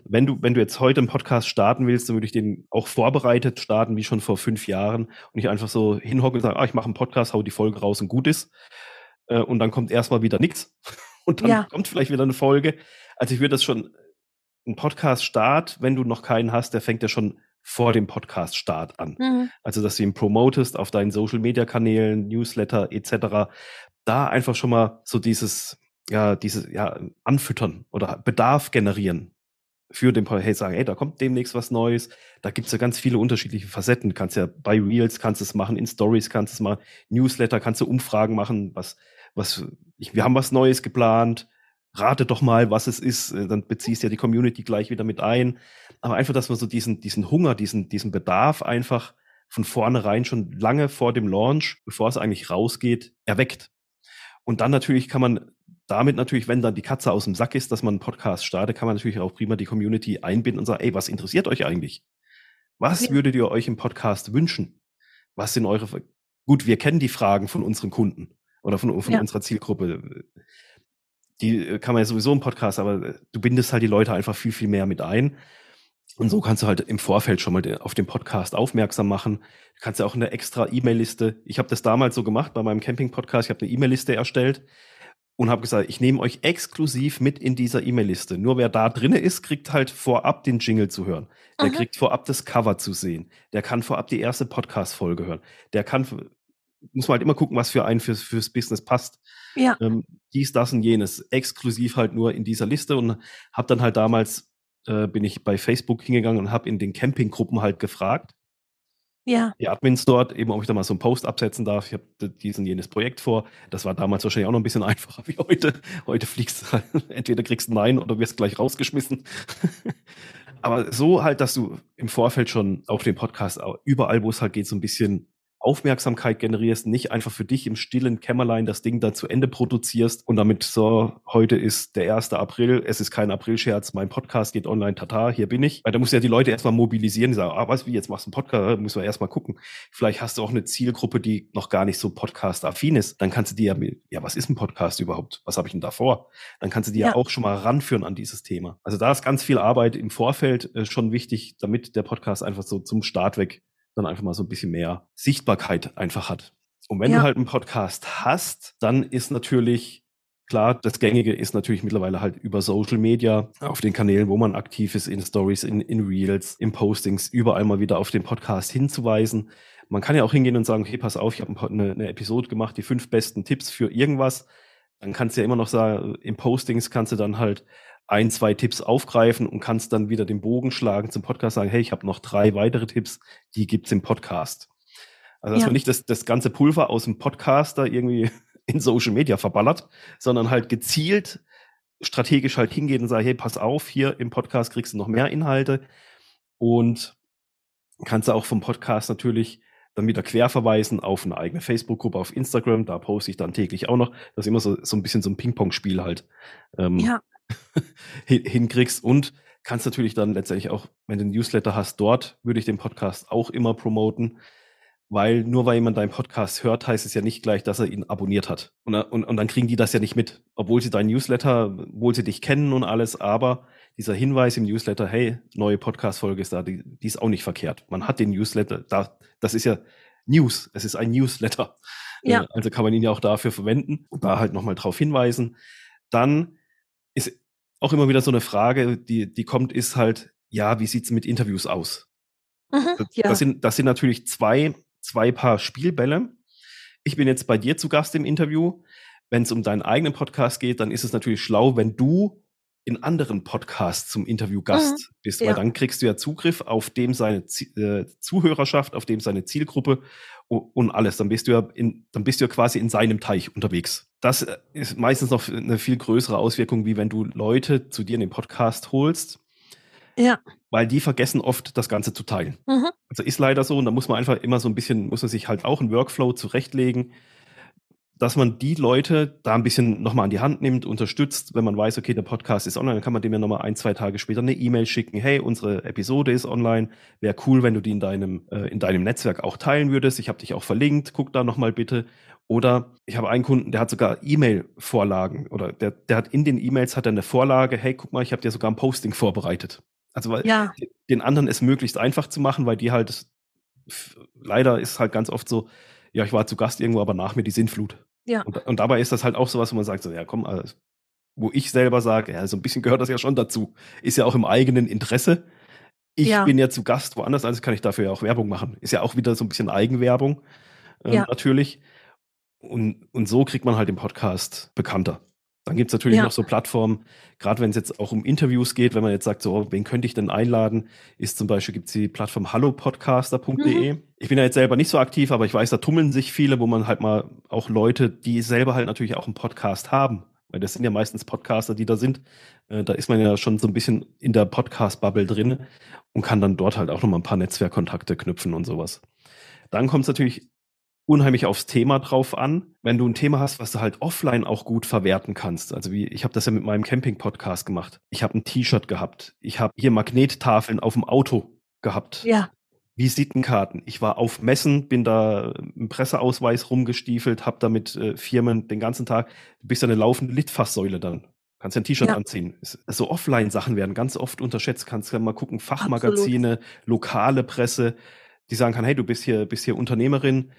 Wenn du, wenn du jetzt heute einen Podcast starten willst, dann würde ich den auch vorbereitet starten, wie schon vor fünf Jahren und nicht einfach so hinhocken und sagen, ah, ich mache einen Podcast, hau die Folge raus und gut ist. Äh, Und dann kommt erstmal wieder nichts. Und dann Ja. kommt vielleicht wieder eine Folge. Also ich würde das schon, ein Podcast-Start, wenn du noch keinen hast, der fängt ja schon vor dem Podcast-Start an. Mhm. Also, dass du ihn promotest auf deinen Social-Media-Kanälen, Newsletter etc. Da einfach schon mal so dieses, ja, dieses, ja, anfüttern oder Bedarf generieren für den hey, sagen, hey, da kommt demnächst was Neues. Da gibt's ja ganz viele unterschiedliche Facetten. Du kannst ja bei Reels kannst du es machen, in Stories kannst du es machen, Newsletter kannst du Umfragen machen, was, was, ich, wir haben was Neues geplant, rate doch mal, was es ist, äh, dann beziehst du ja die Community gleich wieder mit ein. Aber einfach, dass man so diesen, diesen Hunger, diesen, diesen Bedarf einfach von vornherein schon lange vor dem Launch, bevor es eigentlich rausgeht, erweckt. Und dann natürlich kann man damit natürlich, wenn dann die Katze aus dem Sack ist, dass man einen Podcast startet, kann man natürlich auch prima die Community einbinden und sagen, ey, was interessiert euch eigentlich? Was ja. würdet ihr euch im Podcast wünschen? Was sind eure, gut, wir kennen die Fragen von unseren Kunden oder von, von ja. unserer Zielgruppe die äh, kann man ja sowieso im Podcast, aber äh, du bindest halt die Leute einfach viel, viel mehr mit ein. Und so kannst du halt im Vorfeld schon mal auf den Podcast aufmerksam machen. Du kannst ja auch eine extra E-Mail-Liste. Ich habe das damals so gemacht bei meinem Camping-Podcast. Ich habe eine E-Mail-Liste erstellt und habe gesagt, ich nehme euch exklusiv mit in dieser E-Mail-Liste. Nur wer da drinne ist, kriegt halt vorab den Jingle zu hören. Der Aha. kriegt vorab das Cover zu sehen. Der kann vorab die erste Podcast-Folge hören. Der kann muss man halt immer gucken, was für einen fürs, fürs Business passt. Ja. Ähm, dies, das und jenes. Exklusiv halt nur in dieser Liste und habe dann halt damals, äh, bin ich bei Facebook hingegangen und habe in den Campinggruppen halt gefragt. Ja. Die Admins dort, eben ob ich da mal so einen Post absetzen darf. Ich habe diesen jenes Projekt vor. Das war damals wahrscheinlich auch noch ein bisschen einfacher wie heute. Heute fliegst du halt, entweder kriegst du Nein oder wirst gleich rausgeschmissen. Aber so halt, dass du im Vorfeld schon auf dem Podcast überall, wo es halt geht, so ein bisschen Aufmerksamkeit generierst, nicht einfach für dich im stillen Kämmerlein das Ding da zu Ende produzierst und damit so, heute ist der 1. April, es ist kein Aprilscherz, mein Podcast geht online, tata, hier bin ich. Weil da musst du ja die Leute erstmal mobilisieren, die sagen, ah, was, wie, jetzt machst du einen Podcast, müssen wir erstmal gucken. Vielleicht hast du auch eine Zielgruppe, die noch gar nicht so Podcast-affin ist. Dann kannst du dir ja, ja, was ist ein Podcast überhaupt? Was habe ich denn da vor? Dann kannst du die ja. ja. auch schon mal ranführen an dieses Thema. Also da ist ganz viel Arbeit im Vorfeld äh, schon wichtig, damit der Podcast einfach so zum Start weg dann einfach mal so ein bisschen mehr Sichtbarkeit einfach hat. Und wenn ja. du halt einen Podcast hast, dann ist natürlich klar, das Gängige ist natürlich mittlerweile halt über Social Media, auf den Kanälen, wo man aktiv ist, in Stories, in, in Reels, in Postings, überall mal wieder auf den Podcast hinzuweisen. Man kann ja auch hingehen und sagen, hey, pass auf, ich habe eine, eine Episode gemacht, die fünf besten Tipps für irgendwas. Dann kannst du ja immer noch sagen, im Postings kannst du dann halt ein, zwei Tipps aufgreifen und kannst dann wieder den Bogen schlagen zum Podcast, sagen, hey, ich habe noch drei weitere Tipps, die gibt's im Podcast. Also dass ja. man nicht das, das ganze Pulver aus dem Podcast da irgendwie in Social Media verballert, sondern halt gezielt strategisch halt hingeht und sagt, hey, pass auf, hier im Podcast kriegst du noch mehr Inhalte und kannst du auch vom Podcast natürlich dann wieder querverweisen auf eine eigene Facebook-Gruppe auf Instagram, da poste ich dann täglich auch noch. Das ist immer so, so ein bisschen so ein Ping-Pong-Spiel halt. Ähm, ja. hinkriegst und kannst natürlich dann letztendlich auch, wenn du ein Newsletter hast, dort würde ich den Podcast auch immer promoten, weil nur weil jemand deinen Podcast hört, heißt es ja nicht gleich, dass er ihn abonniert hat. Und, und, und dann kriegen die das ja nicht mit, obwohl sie deinen Newsletter, obwohl sie dich kennen und alles, aber dieser Hinweis im Newsletter, hey, neue Podcast-Folge ist da, die, die ist auch nicht verkehrt. Man hat den Newsletter, da, das ist ja News, es ist ein Newsletter. Ja. Äh, also kann man ihn ja auch dafür verwenden und da halt nochmal drauf hinweisen. Dann ist auch immer wieder so eine Frage, die, die kommt, ist halt, ja, wie sieht's mit Interviews aus? Mhm, ja. das, sind, das sind natürlich zwei, zwei Paar Spielbälle. Ich bin jetzt bei dir zu Gast im Interview. Wenn es um deinen eigenen Podcast geht, dann ist es natürlich schlau, wenn du in anderen Podcasts zum Interviewgast mhm, bist, weil ja. dann kriegst du ja Zugriff auf dem seine Z äh, Zuhörerschaft, auf dem seine Zielgruppe und alles. Dann bist du ja in, dann bist du ja quasi in seinem Teich unterwegs. Das äh, ist meistens noch eine viel größere Auswirkung, wie wenn du Leute zu dir in den Podcast holst. Ja. Weil die vergessen oft, das Ganze zu teilen. Mhm. Also ist leider so und da muss man einfach immer so ein bisschen, muss man sich halt auch einen Workflow zurechtlegen dass man die Leute da ein bisschen nochmal an die Hand nimmt, unterstützt, wenn man weiß, okay, der Podcast ist online, dann kann man dem ja nochmal ein, zwei Tage später eine E-Mail schicken, hey, unsere Episode ist online, wäre cool, wenn du die in deinem, äh, in deinem Netzwerk auch teilen würdest, ich habe dich auch verlinkt, guck da nochmal bitte. Oder ich habe einen Kunden, der hat sogar E-Mail-Vorlagen oder der, der hat in den E-Mails hat er eine Vorlage, hey, guck mal, ich habe dir sogar ein Posting vorbereitet. Also weil ja. den anderen es möglichst einfach zu machen, weil die halt leider ist halt ganz oft so, ja, ich war zu Gast irgendwo, aber nach mir die Sintflut. Ja. Und, und, dabei ist das halt auch so was, wo man sagt, so, ja, komm, also, wo ich selber sage, ja, so ein bisschen gehört das ja schon dazu. Ist ja auch im eigenen Interesse, ich ja. bin ja zu Gast woanders, also kann ich dafür ja auch Werbung machen. Ist ja auch wieder so ein bisschen Eigenwerbung, ähm, ja. natürlich. Und, und so kriegt man halt den Podcast bekannter. Dann gibt es natürlich ja. noch so Plattformen, gerade wenn es jetzt auch um Interviews geht, wenn man jetzt sagt, so, wen könnte ich denn einladen, ist zum Beispiel gibt es die Plattform hallopodcaster.de. Mhm. Ich bin ja jetzt selber nicht so aktiv, aber ich weiß, da tummeln sich viele, wo man halt mal auch Leute, die selber halt natürlich auch einen Podcast haben, weil das sind ja meistens Podcaster, die da sind. Äh, da ist man ja schon so ein bisschen in der Podcast-Bubble drin und kann dann dort halt auch nochmal ein paar Netzwerkkontakte knüpfen und sowas. Dann kommt es natürlich unheimlich aufs Thema drauf an. Wenn du ein Thema hast, was du halt offline auch gut verwerten kannst. Also wie, ich habe das ja mit meinem Camping-Podcast gemacht. Ich habe ein T-Shirt gehabt. Ich habe hier Magnettafeln auf dem Auto gehabt. Ja. Visitenkarten. Ich war auf Messen, bin da im Presseausweis rumgestiefelt, habe da mit äh, Firmen den ganzen Tag, du bist ja eine laufende Litfaßsäule dann. Kannst ja ein T-Shirt ja. anziehen. So also Offline-Sachen werden ganz oft unterschätzt. Kannst ja mal gucken, Fachmagazine, Absolut. lokale Presse, die sagen kann, hey, du bist hier, bist hier Unternehmerin,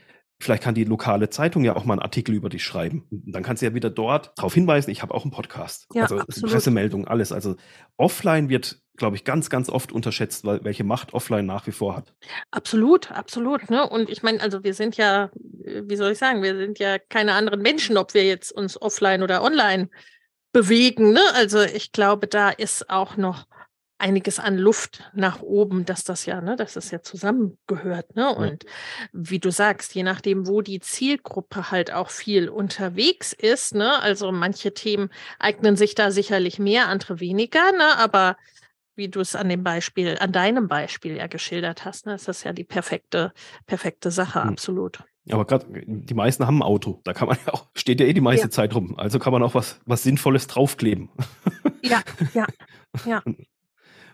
Vielleicht kann die lokale Zeitung ja auch mal einen Artikel über dich schreiben. dann kannst du ja wieder dort darauf hinweisen, ich habe auch einen Podcast. Ja, also. Pressemeldung, alles. Also offline wird, glaube ich, ganz, ganz oft unterschätzt, weil, welche Macht offline nach wie vor hat. Absolut, absolut. Ne? Und ich meine, also wir sind ja, wie soll ich sagen, wir sind ja keine anderen Menschen, ob wir jetzt uns offline oder online bewegen. Ne? Also ich glaube, da ist auch noch einiges an Luft nach oben, dass das ja, ne, dass das ja zusammengehört. Ne? Und ja. wie du sagst, je nachdem, wo die Zielgruppe halt auch viel unterwegs ist, ne, also manche Themen eignen sich da sicherlich mehr, andere weniger, ne, aber wie du es an dem Beispiel, an deinem Beispiel ja geschildert hast, ne, ist das ja die perfekte, perfekte Sache, hm. absolut. Aber gerade die meisten haben ein Auto. Da kann man ja auch, steht ja eh die meiste ja. Zeit rum. Also kann man auch was, was Sinnvolles draufkleben. Ja, ja, ja. Und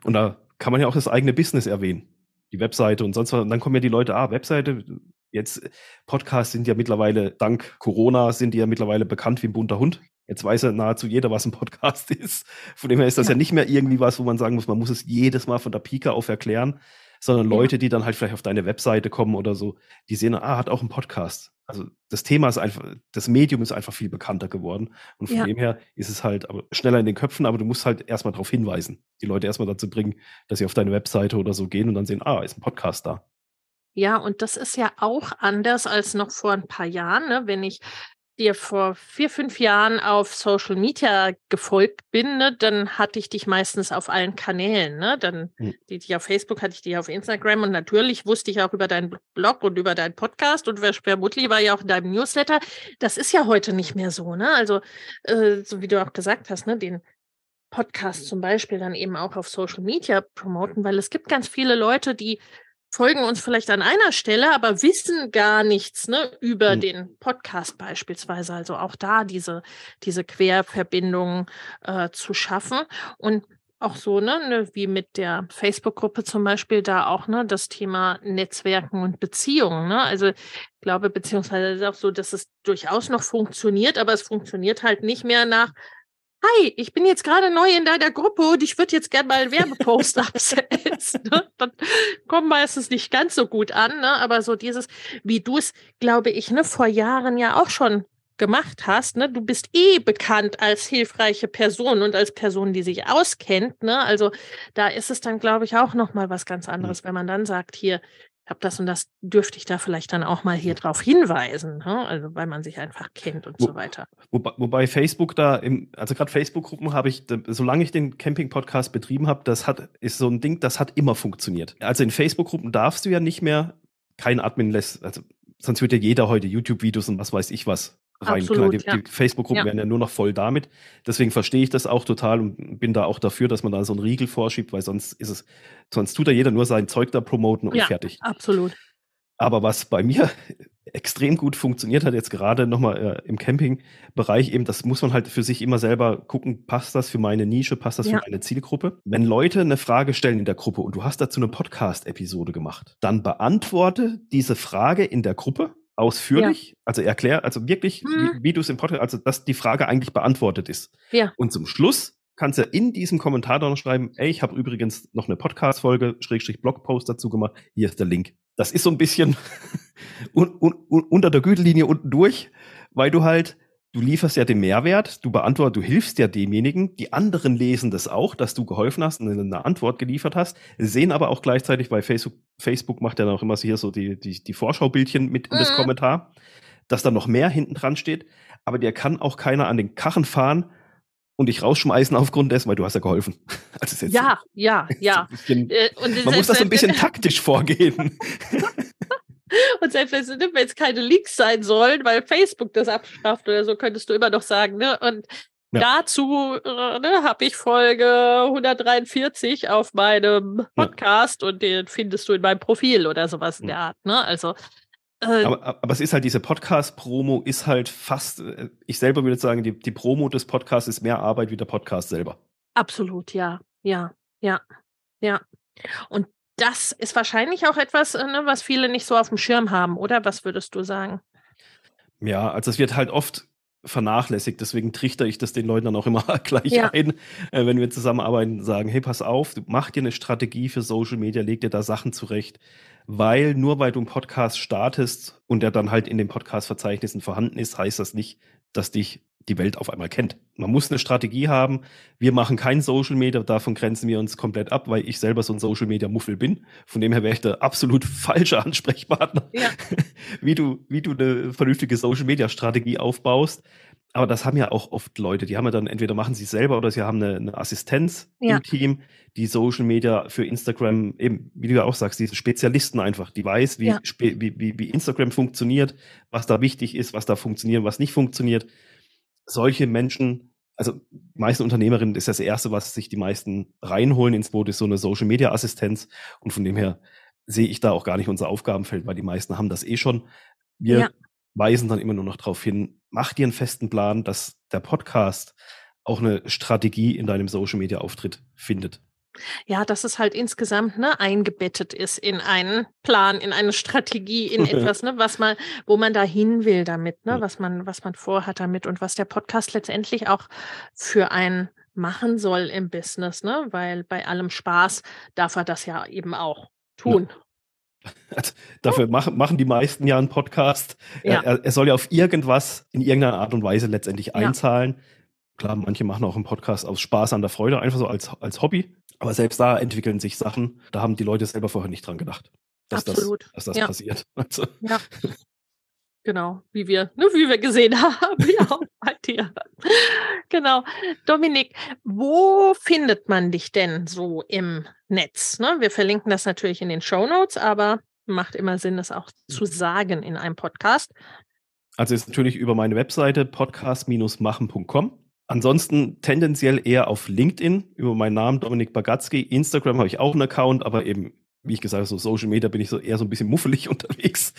da kann man ja auch das eigene Business erwähnen. Die Webseite und sonst was. Und dann kommen ja die Leute, ah, Webseite, jetzt Podcasts sind ja mittlerweile, dank Corona, sind die ja mittlerweile bekannt wie ein bunter Hund. Jetzt weiß ja nahezu jeder, was ein Podcast ist. Von dem her ist das ja. ja nicht mehr irgendwie was, wo man sagen muss, man muss es jedes Mal von der Pika auf erklären, sondern Leute, die dann halt vielleicht auf deine Webseite kommen oder so, die sehen, ah, hat auch einen Podcast. Also das Thema ist einfach, das Medium ist einfach viel bekannter geworden. Und von ja. dem her ist es halt aber schneller in den Köpfen, aber du musst halt erstmal darauf hinweisen, die Leute erstmal dazu bringen, dass sie auf deine Webseite oder so gehen und dann sehen, ah, ist ein Podcast da. Ja, und das ist ja auch anders als noch vor ein paar Jahren, ne? wenn ich dir vor vier, fünf Jahren auf Social Media gefolgt bin, ne, dann hatte ich dich meistens auf allen Kanälen. Ne? Dann hm. die, die auf Facebook hatte ich dich auf Instagram und natürlich wusste ich auch über deinen Blog und über deinen Podcast und vermutlich war ja auch in deinem Newsletter. Das ist ja heute nicht mehr so. Ne? Also, äh, so wie du auch gesagt hast, ne, den Podcast zum Beispiel dann eben auch auf Social Media promoten, weil es gibt ganz viele Leute, die folgen uns vielleicht an einer Stelle, aber wissen gar nichts ne, über mhm. den Podcast beispielsweise. Also auch da diese, diese Querverbindung äh, zu schaffen. Und auch so, ne, ne wie mit der Facebook-Gruppe zum Beispiel, da auch ne, das Thema Netzwerken und Beziehungen. Ne? Also ich glaube, beziehungsweise ist auch so, dass es durchaus noch funktioniert, aber es funktioniert halt nicht mehr nach Hi, ich bin jetzt gerade neu in deiner Gruppe und ich würde jetzt gerne mal einen Werbepost absetzen. Ne? Dann kommt meistens nicht ganz so gut an, ne? aber so dieses, wie du es, glaube ich, ne, vor Jahren ja auch schon gemacht hast, ne, du bist eh bekannt als hilfreiche Person und als Person, die sich auskennt, ne? Also da ist es dann, glaube ich, auch noch mal was ganz anderes, wenn man dann sagt, hier, habe das und das dürfte ich da vielleicht dann auch mal hier drauf hinweisen, ne? also weil man sich einfach kennt und Wo, so weiter. Wobei, wobei, Facebook da, im, also gerade Facebook-Gruppen habe ich, solange ich den Camping-Podcast betrieben habe, das hat, ist so ein Ding, das hat immer funktioniert. Also in Facebook-Gruppen darfst du ja nicht mehr kein Admin lässt, also sonst wird ja jeder heute YouTube-Videos und was weiß ich was rein. Absolut, Klar, die, ja. die Facebook-Gruppen ja. werden ja nur noch voll damit. Deswegen verstehe ich das auch total und bin da auch dafür, dass man da so einen Riegel vorschiebt, weil sonst ist es, sonst tut da jeder nur sein Zeug da promoten und ja, fertig. Absolut. Aber was bei mir extrem gut funktioniert hat, jetzt gerade nochmal äh, im Camping-Bereich, eben, das muss man halt für sich immer selber gucken, passt das für meine Nische, passt das ja. für meine Zielgruppe? Wenn Leute eine Frage stellen in der Gruppe und du hast dazu eine Podcast-Episode gemacht, dann beantworte diese Frage in der Gruppe ausführlich, ja. also erklär, also wirklich, hm. wie, wie du es im Podcast, also dass die Frage eigentlich beantwortet ist. Ja. Und zum Schluss kannst du in diesem Kommentar dann schreiben, ey, ich habe übrigens noch eine Podcast-Folge, Schrägstrich Blogpost dazu gemacht, hier ist der Link. Das ist so ein bisschen un, un, un, unter der Gürtellinie unten durch, weil du halt du lieferst ja den Mehrwert, du beantwortest, du hilfst ja demjenigen, die anderen lesen das auch, dass du geholfen hast und eine Antwort geliefert hast, sehen aber auch gleichzeitig, weil Facebook, Facebook macht ja dann auch immer hier so die, die, die Vorschaubildchen mit in das mhm. Kommentar, dass da noch mehr hinten dran steht, aber dir kann auch keiner an den Kachen fahren und dich rausschmeißen aufgrund dessen, weil du hast ja geholfen. Also ja, ja, ja. Bisschen, äh, man muss das ein bisschen taktisch vorgehen. Und selbst wenn es keine Leaks sein sollen, weil Facebook das abschafft oder so, könntest du immer noch sagen, ne? Und ja. dazu äh, ne, habe ich Folge 143 auf meinem Podcast ja. und den findest du in meinem Profil oder sowas in der Art, ne? Also äh, aber, aber es ist halt diese Podcast-Promo ist halt fast, äh, ich selber würde sagen, die, die Promo des Podcasts ist mehr Arbeit wie der Podcast selber. Absolut, ja, ja, ja, ja. Und das ist wahrscheinlich auch etwas, äh, ne, was viele nicht so auf dem Schirm haben, oder? Was würdest du sagen? Ja, also es wird halt oft vernachlässigt, deswegen trichter ich das den Leuten dann auch immer gleich ja. ein, äh, wenn wir zusammenarbeiten, sagen, hey, pass auf, mach dir eine Strategie für Social Media, leg dir da Sachen zurecht, weil nur weil du einen Podcast startest und der dann halt in den Podcast-Verzeichnissen vorhanden ist, heißt das nicht, dass dich die Welt auf einmal kennt. Man muss eine Strategie haben. Wir machen kein Social Media, davon grenzen wir uns komplett ab, weil ich selber so ein Social Media Muffel bin. Von dem her wäre ich der absolut falsche Ansprechpartner, ja. wie du, wie du eine vernünftige Social Media Strategie aufbaust. Aber das haben ja auch oft Leute, die haben ja dann entweder machen sie selber oder sie haben eine, eine Assistenz ja. im Team, die Social Media für Instagram, eben, wie du ja auch sagst, diese Spezialisten einfach, die weiß, wie, ja. wie, wie, wie Instagram funktioniert, was da wichtig ist, was da funktioniert, was nicht funktioniert solche Menschen, also die meisten Unternehmerinnen ist das Erste, was sich die meisten reinholen ins Boot, ist so eine Social Media Assistenz. Und von dem her sehe ich da auch gar nicht unser Aufgabenfeld, weil die meisten haben das eh schon. Wir ja. weisen dann immer nur noch darauf hin, mach dir einen festen Plan, dass der Podcast auch eine Strategie in deinem Social Media Auftritt findet. Ja, dass es halt insgesamt ne, eingebettet ist in einen Plan, in eine Strategie, in etwas, ne, was man, wo man da hin will damit, ne, was man, was man vorhat damit und was der Podcast letztendlich auch für einen machen soll im Business, ne? Weil bei allem Spaß darf er das ja eben auch tun. Ja. Dafür machen, machen die meisten ja einen Podcast. Ja. Er, er, soll ja auf irgendwas in irgendeiner Art und Weise letztendlich einzahlen. Ja. Klar, manche machen auch einen Podcast aus Spaß an der Freude, einfach so als, als Hobby. Aber selbst da entwickeln sich Sachen, da haben die Leute selber vorher nicht dran gedacht, dass Absolut. das, dass das ja. passiert. Also. Ja. Genau, wie wir, ne, wie wir gesehen haben, ja, bei dir. Genau. Dominik, wo findet man dich denn so im Netz? Ne? Wir verlinken das natürlich in den Show Notes, aber macht immer Sinn, das auch zu sagen in einem Podcast. Also ist natürlich über meine Webseite podcast-machen.com. Ansonsten tendenziell eher auf LinkedIn über meinen Namen Dominik Bagatzky. Instagram habe ich auch einen Account, aber eben, wie ich gesagt habe, so Social Media bin ich so eher so ein bisschen muffelig unterwegs.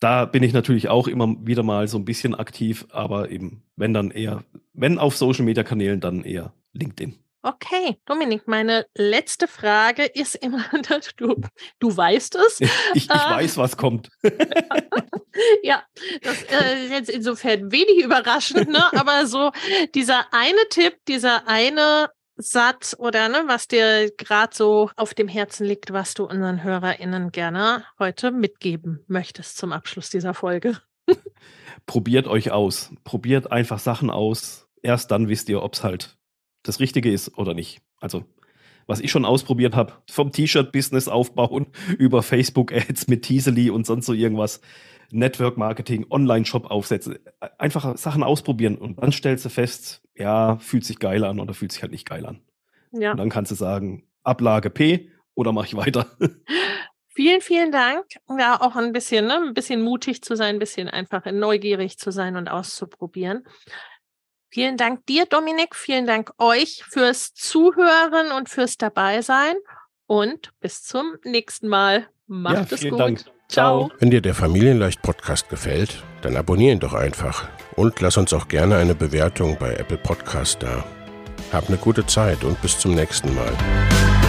da bin ich natürlich auch immer wieder mal so ein bisschen aktiv, aber eben, wenn dann eher, wenn auf Social Media Kanälen, dann eher LinkedIn. Okay, Dominik, meine letzte Frage ist immer, du, du weißt es. Ich, ich äh, weiß, was kommt. ja, das äh, ist jetzt insofern wenig überraschend, ne? aber so dieser eine Tipp, dieser eine Satz oder ne, was dir gerade so auf dem Herzen liegt, was du unseren HörerInnen gerne heute mitgeben möchtest zum Abschluss dieser Folge. Probiert euch aus. Probiert einfach Sachen aus. Erst dann wisst ihr, ob es halt das Richtige ist oder nicht. Also, was ich schon ausprobiert habe, vom T-Shirt-Business aufbauen über Facebook-Ads mit Teasely und sonst so irgendwas, Network-Marketing, Online-Shop aufsetzen, einfach Sachen ausprobieren und dann stellst du fest, ja, fühlt sich geil an oder fühlt sich halt nicht geil an. Ja. Und dann kannst du sagen, Ablage P oder mache ich weiter. Vielen, vielen Dank. Ja, auch ein bisschen, ne, ein bisschen mutig zu sein, ein bisschen einfach neugierig zu sein und auszuprobieren. Vielen Dank dir, Dominik. Vielen Dank euch fürs Zuhören und fürs Dabeisein. Und bis zum nächsten Mal. Macht ja, es gut. Dank. Ciao. Wenn dir der Familienleicht Podcast gefällt, dann abonniere ihn doch einfach und lass uns auch gerne eine Bewertung bei Apple Podcast da. Hab eine gute Zeit und bis zum nächsten Mal.